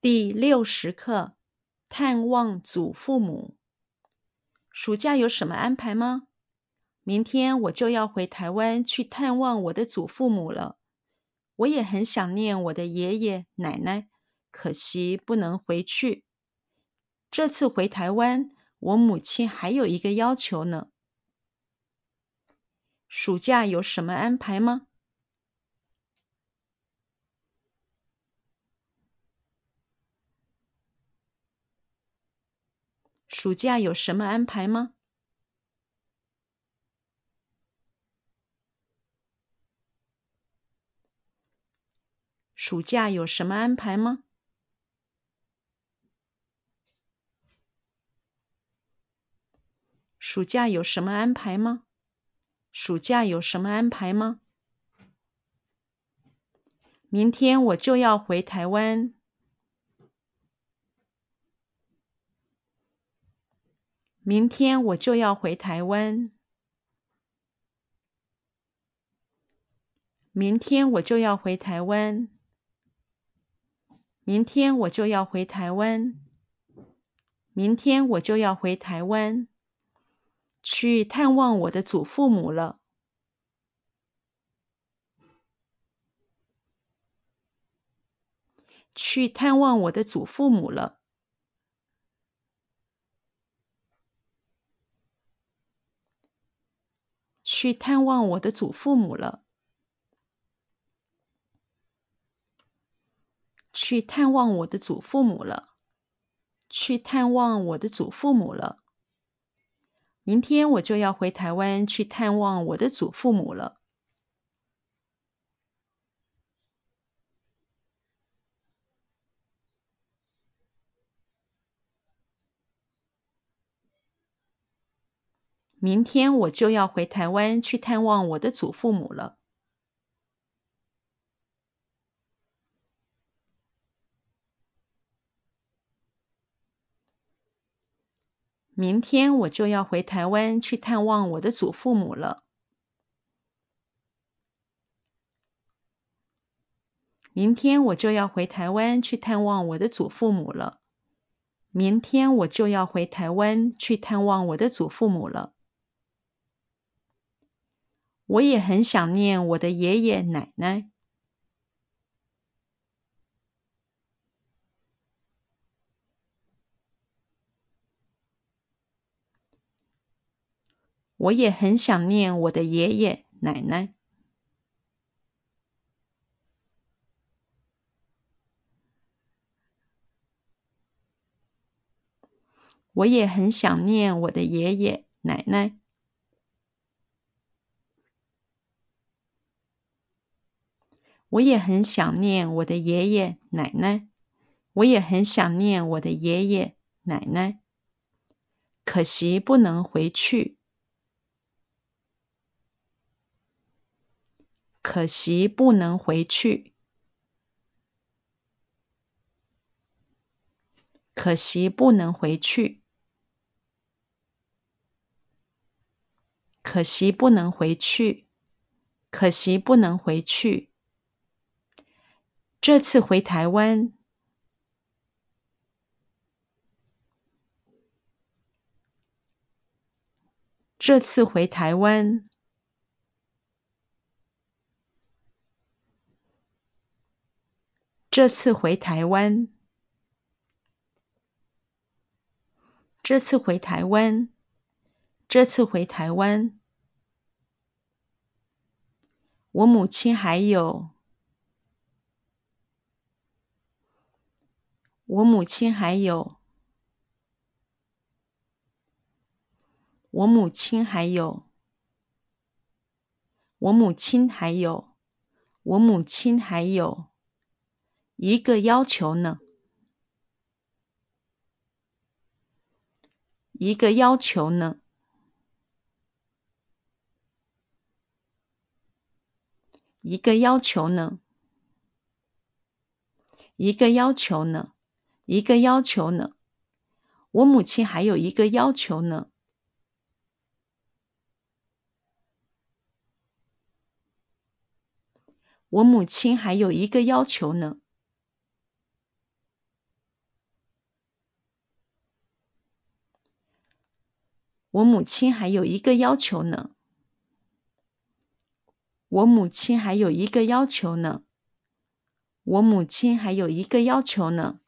第六十课：探望祖父母。暑假有什么安排吗？明天我就要回台湾去探望我的祖父母了。我也很想念我的爷爷奶奶，可惜不能回去。这次回台湾，我母亲还有一个要求呢。暑假有什么安排吗？暑假有什么安排吗？暑假有什么安排吗？暑假有什么安排吗？暑假有什么安排吗？明天我就要回台湾。明天我就要回台湾。明天我就要回台湾。明天我就要回台湾。明天我就要回台湾，去探望我的祖父母了。去探望我的祖父母了。去探望我的祖父母了。去探望我的祖父母了。去探望我的祖父母了。明天我就要回台湾去探望我的祖父母了。明天我就要回台湾去探望我的祖父母了。明天我就要回台湾去探望我的祖父母了。明天我就要回台湾去探望我的祖父母了。明天我就要回台湾去探望我的祖父母了。我也很想念我的爷爷奶奶。我也很想念我的爷爷奶奶。我也很想念我的爷爷奶奶。我也很想念我的爷爷奶奶，我也很想念我的爷爷奶奶，可惜不能回去，可惜不能回去，可惜不能回去，可惜不能回去，可惜不能回去。这次回台湾，这次回台湾，这次回台湾，这次回台湾，这次回台湾，我母亲还有。我母亲还有，我母亲还有，我母亲还有，我母亲还有一个要求呢，一个要求呢，一个要求呢，一个要求呢。一个要求呢？我母亲还有一个要求呢？我母亲还有一个要求呢？我母亲还有一个要求呢？我母亲还有一个要求呢？我母亲还有一个要求呢？